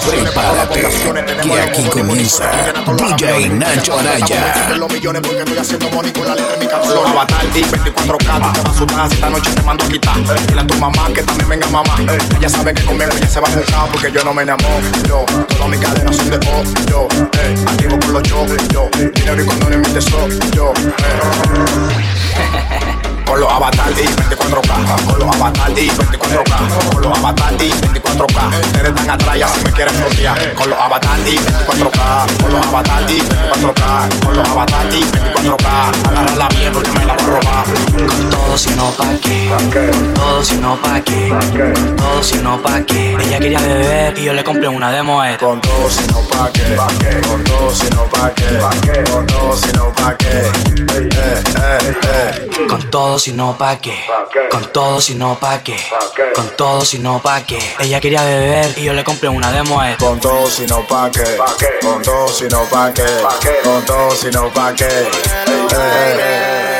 Prepárate, que aquí comienza DJ Nacho Araya. Avatar y 24K, te va a esta noche te mando a quitar. Dile a tu mamá que también venga mamá. Ella sabe que conmigo ella se va a juntar porque yo no me enamoro. Yo, todas mis cadenas son de pop. Yo, eh, activo con los shows. Yo, dinero y condones mi tesoro. Yo, eh. Con los avatar y 24K, con los avatar y 24K, con los avatar y 24K. Eres tan atrás ya si me quieres flotear. Con los avatar y 24K, con los avatar y 24K, con los avatar y 24K. Agarrarla bien porque todo si no pa' qué, con todo si no pa' qué. Ella quería beber y yo le compré una de Moet. Con todo si no pa' qué, con todo si no pa' qué, con todo si no pa' qué. Eh, eh, eh. Con todo si no pa' qué, con todo si no pa' qué, con todo si no pa' qué. Ella quería beber y yo le compré una de Moet. Con todo si no pa' qué, con todo si no pa' qué, con todo si no pa' qué.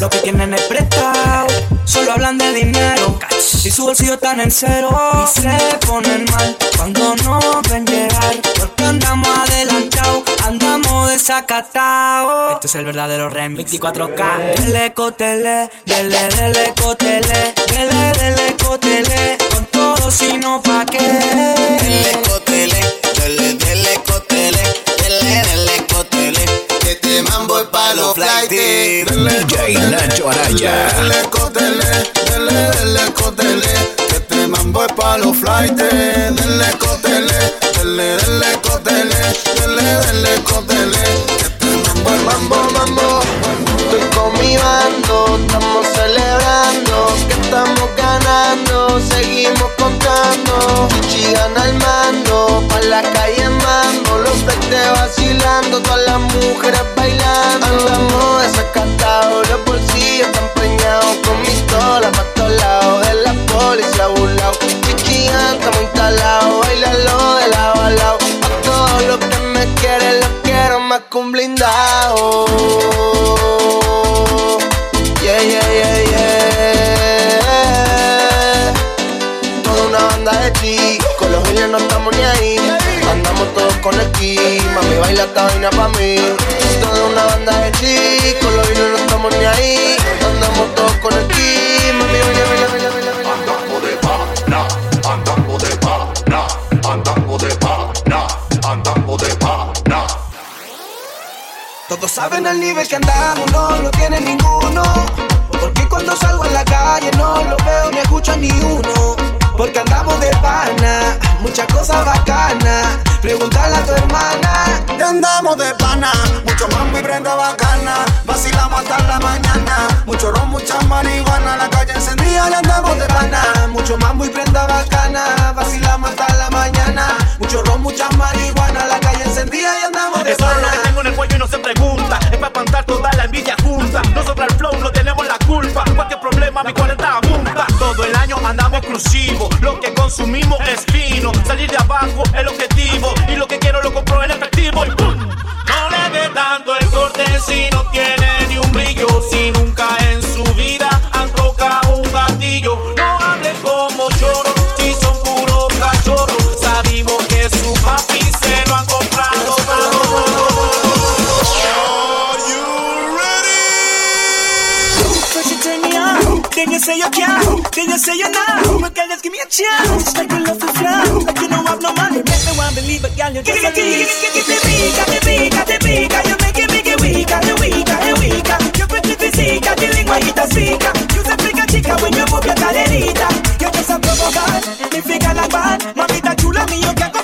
Lo que tienen es prestado. Solo hablan de dinero y su bolsillo están en cero. Y se ponen mal cuando no ven llegar. Porque andamos adelantados, andamos desacatados. Este es el verdadero remix 24K. Dele cotele, dele, dele cotele, dele, dele cotele. Con todo sino pa' qué. Dele cotele, dele, dele cotele, este mambo es pa' los flightes. DJ Nacho Araya. Dele cotele, dele, dele cotele. Que este mambo es pa' los flightes. Dele cotele, dele, dele cotele, dele, dele cotele. Todas las mujeres bailando. Andamos desacatados, los bolsillos están preñados con mis tolas pa' todos lados, de la policía burlao. Chichi estamos instalados, bailalo de lado a. A todos los que me quieren, los quiero más que un blindado. Yeah, yeah, yeah, yeah. Toda una banda de chicos, los niños no estamos ni ahí. Andamos todos con el ki, mami baila esta vaina pa' mí. Toda una banda de chicos, los niños no estamos ni ahí. Andamos todos con el ki, mami baila, baila, baila, baila. baila. Andamos de pana, andamos de pana, andamos de pana, andamos de pana. Todos saben el nivel que andamos, no lo tiene ninguno. Porque cuando salgo a la calle no lo veo ni escucho a ni uno. Porque andamos de pana, muchas cosas bacanas. Pregúntale a tu hermana. Ya andamos de pana, mucho mambo y prenda bacana. Vacilamos hasta la mañana, mucho ron, mucha marihuana. La calle encendida, ya andamos de pana. Mucho mambo y prenda bacana. Vacilamos hasta la mañana. Mucho ron, mucha marihuana. La calle encendida y andamos de Eso es lo que pana. tengo en el cuello y no se pregunta. Es para espantar toda la envidia junta. Nosotros el flow no tenemos la culpa. Cualquier problema, mi 40 apunta. Todo andamos exclusivo. Lo que consumimos es fino. Salir de abajo es el objetivo. Y lo que quiero lo compro en efectivo. Y ¡pum! No le dé tanto el corte si no tiene ni un brillo. Si nunca en su vida han tocado un gatillo. No hable como choro si son puros cachorros. Sabemos que su papi se lo han comprado First you turn me on, you say you then you say you not. But girl, just give me a chance. Like you love to fly, like you don't have no money. Make me want believe it, girl, you just a leave. Get the bigger, the bigger, the bigger. You make it, make it weaker, the weaker, the weaker. You pretty physique, the lengua y te explica. You se explica chica when you move your caderita. You just a provocar, me fica la bad. Mamita chula, mi yo que hago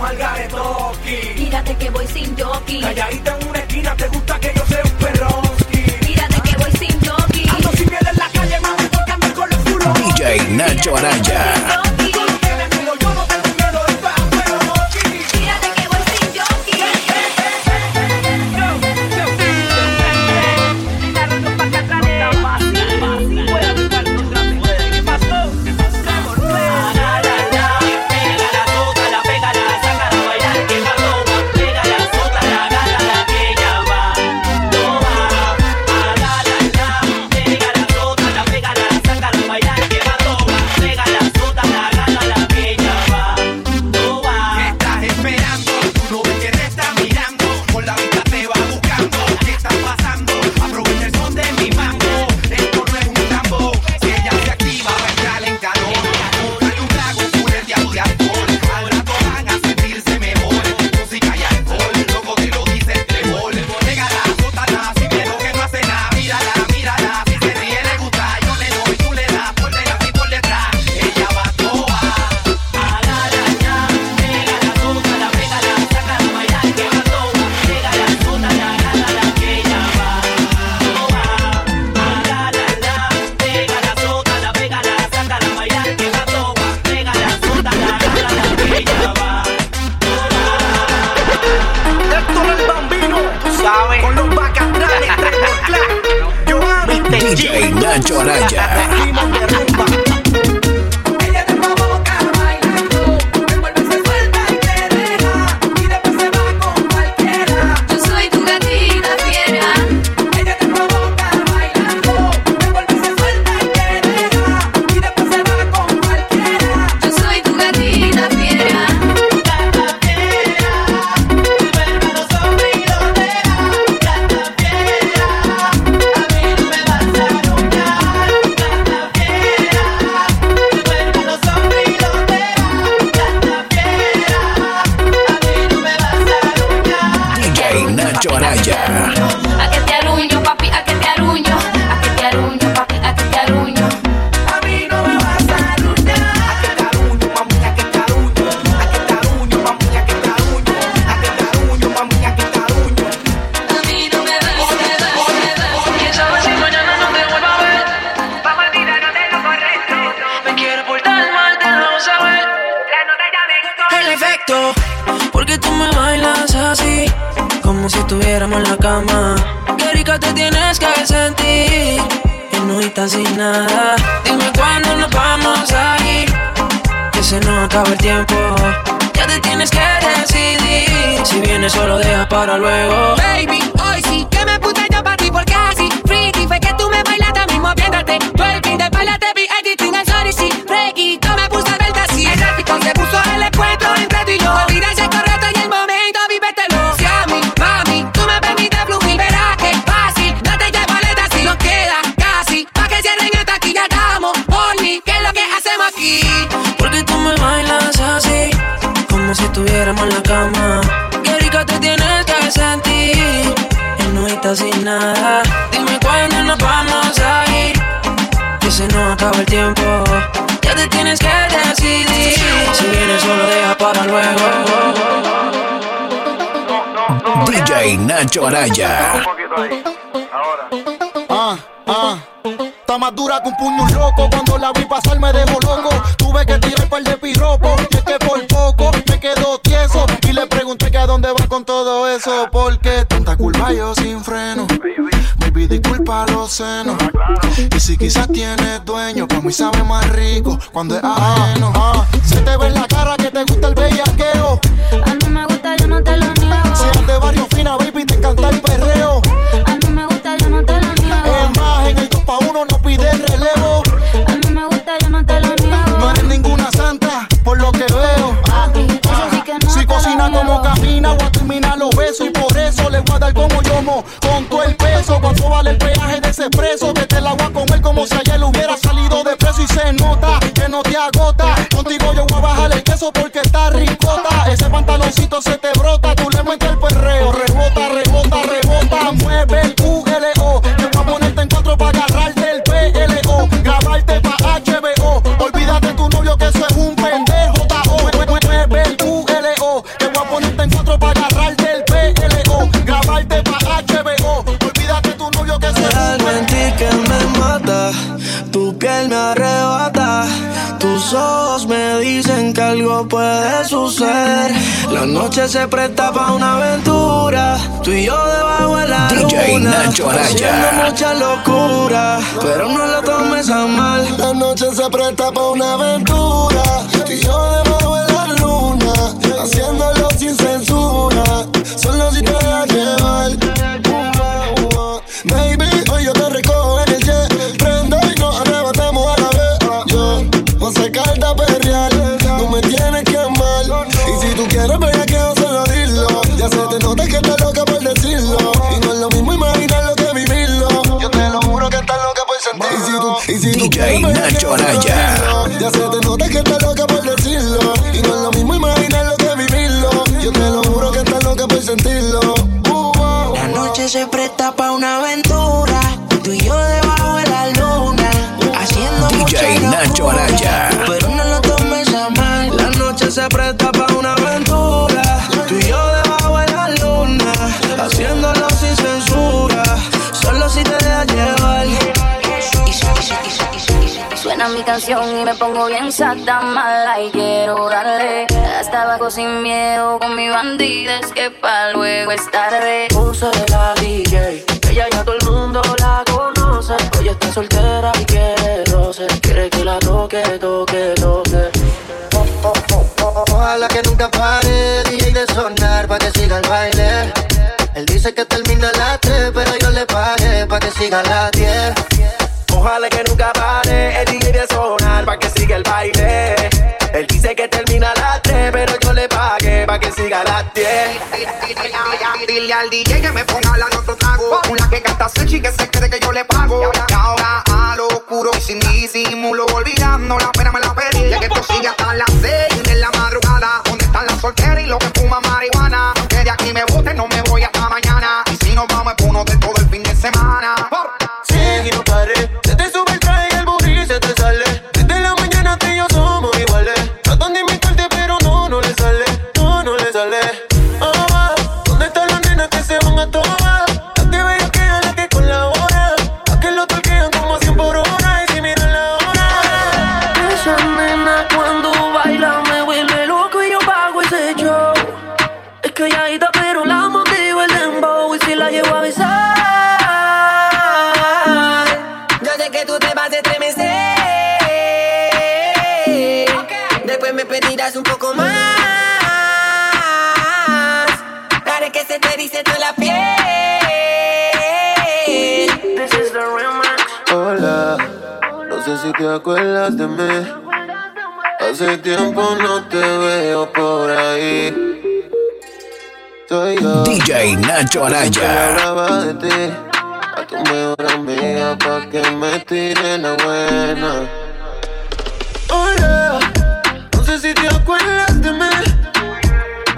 estamos al garetoki. Mírate que voy sin jockey. Calladita en una esquina, te gusta que yo sea un perroski. Mírate que voy sin jockey. Ando sin miedo en la calle, mami, porque ando con los culos. DJ Nacho Araya. para luego. Baby nada. Dime cuándo nos vamos a ir. Que se nos acaba el tiempo. Ya te tienes que decidir. Si vienes solo deja para luego. DJ Nacho Araya. Ah, ah. Está más dura que un puño loco. Cuando la vi pasar me dejó loco. Tuve que tirar par de piropos pregunté que a dónde va con todo eso. Porque tanta culpa yo sin freno. Baby, disculpa los senos. Y si quizás tienes dueño, para mí sabe más rico cuando es ajeno. Ah, se te ve en la cara que te gusta el bellaqueo. Ese preso, que te la voy a comer como si ayer hubiera salido de preso. Y se nota que no te agota. Contigo yo voy a bajar el queso porque puede suceder. La noche se presta para una aventura, tú y yo debajo de la DJ luna, Nacho Araya. mucha locura, pero no lo tomes a mal. La noche se presta para una aventura. Tú y yo debajo de la luna, haciéndolo Nacho locura, Araya. Pero no lo tomes a mal. La noche se presta para una aventura, tú y yo debajo de la luna, haciéndolo sin censura, solo si te dejas llevar. Suena mi canción y me pongo bien sata mala y quiero darle hasta abajo sin miedo con mi bandida es que pa' luego es tarde. Puse la DJ, ella ya todo el mundo la conoce. Hoy está soltera y quiere roce, quiere que la toque, toque, toque. Ojalá que nunca pare DJ de sonar pa' que siga el baile. Él dice que termina a las 3, pero yo le pagué pa' que siga a las 10. Ojalá que nunca pare el DJ de sonar pa' que siga el baile. Él dice que termina a las 3, pero yo le pagué pa' que siga a las 10. Dile al DJ que me ponga la nota trago. Que canta Sechi que se cree que yo le pago. Y ahora a lo oscuro y sin disimulo. Olvidando la pena me la pedí. Que esto sigue hasta las 6 de la madrugada. ¿Dónde están las solteras y los que fuman marihuana? Que de aquí me boten, no me voy hasta mañana. Y si nos vamos es uno de todo el fin de semana. Sigue y no Pedirás un poco más. Haré que se te dice toda la piel. This is the real man. Hola, no sé si te acuerdas de mí. Hace tiempo no te veo por ahí. Soy yo. DJ Nacho Araya. hablaba de ti. A tu mejor amiga pa' que me tire la buena. Acuerdas de mí.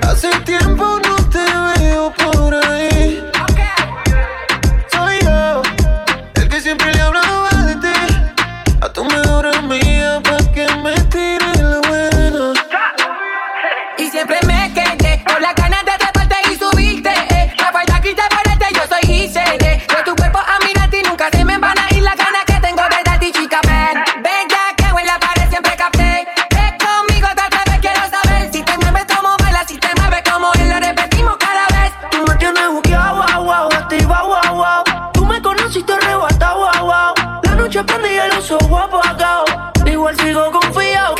Hace tiempo no te veo por ahí.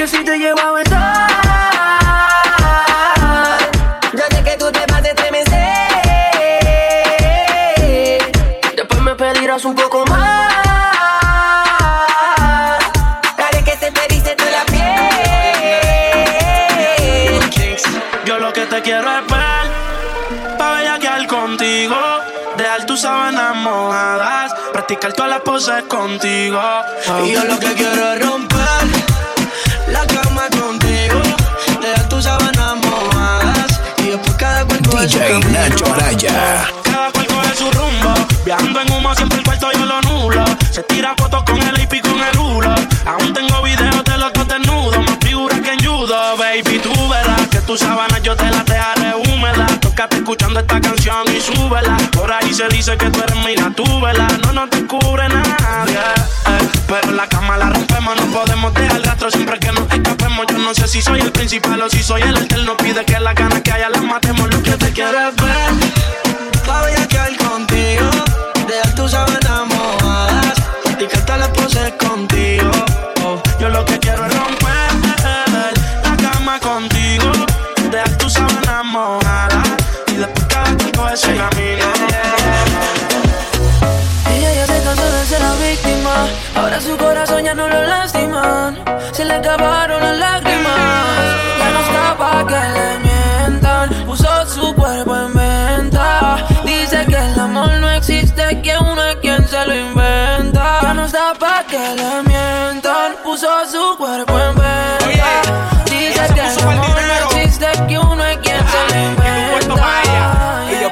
Que si te llevo a besar. Yo sé que tú te vas a estremecer. Después me pedirás un poco más. Haré que se te dice toda la piel. Yo lo que te quiero es ver, pa' bellaquear contigo. Dejar tus sábanas mojadas, practicar todas las poses contigo. Y yo lo que quiero es romper Cada cual coge su rumbo, viajando en humo siempre el cuarto yo lo nulo. Se tira fotos con el IP con el hulo. Aún tengo videos de los dos desnudos, más figuras que en judo, baby. Tú verás que tus sábanas yo te las dejaré húmedas. Tócate escuchando esta canción y súbela. Por ahí se dice que tú eres mi vela. No nos descubre nadie. eh. Pero la cama la rompemos, no podemos dejar rastro siempre que nos escapemos. Yo no sé si soy el principal o si soy el alterno. Pide que las ganas que haya las matemos. Lo que te quiero es ver. No lo lastiman. Se le acabaron las lágrimas. Ya no está pa' que le mientan. Puso su cuerpo en venta. Dice que el amor no existe, que uno es quien se lo inventa. Ya no está pa' que le mientan. Puso su cuerpo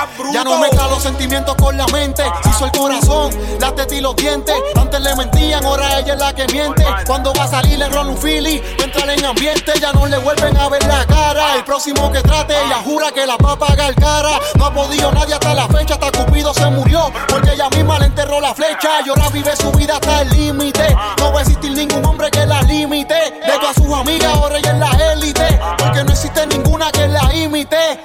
seas bruto. Ya no mezcla los sentimientos con la mente. Se hizo el corazón, las tetas y los dientes. Antes le mentían, ahora ella es la que miente. Cuando va a salir le rola un fili, entra en ambiente. Ya no le vuelven a ver la cara. El próximo que trate, ella jura que la va a pagar cara. No ha podido nadie hasta la fecha, hasta Cupido se murió. Porque ella misma le enterró la flecha. Y ahora vive su vida hasta el límite. No va a existir ningún hombre que la limite. Dejó a sus amigas, ahora ella es la élite. Porque no existe ninguna que la imite.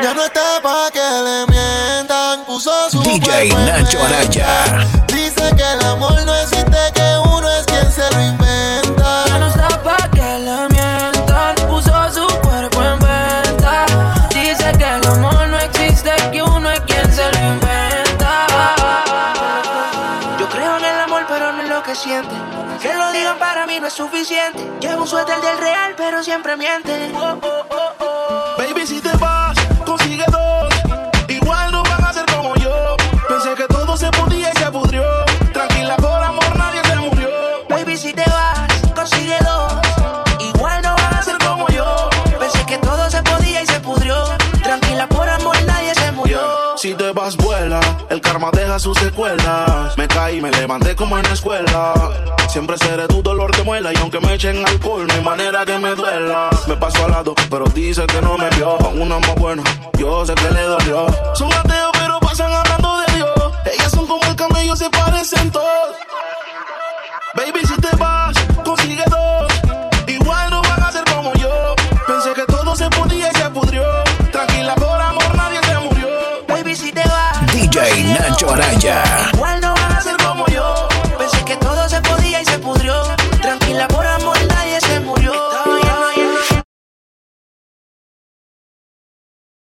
Ya no está pa' que le mientan, puso su DJ Nacho. Araya. Dice que el amor no existe, que uno es quien se lo inventa. Ya no está pa' que le mientan, puso su cuerpo en venta. Dice que el amor no existe, que uno es quien se lo inventa. Yo creo en el amor, pero no en lo que siente. Que lo digan para mí no es suficiente. Llevo un suéter del real, pero siempre miente. Oh, oh, oh. sus secuelas. Me caí, me levanté como en la escuela. Siempre seré tu dolor que muela. Y aunque me echen alcohol, no hay manera que me duela. Me paso al lado, pero dice que no me vio. Una más buena, yo sé que le dolió. Son ateos, pero pasan hablando de Dios. Ellas son como el camello, se parecen todos.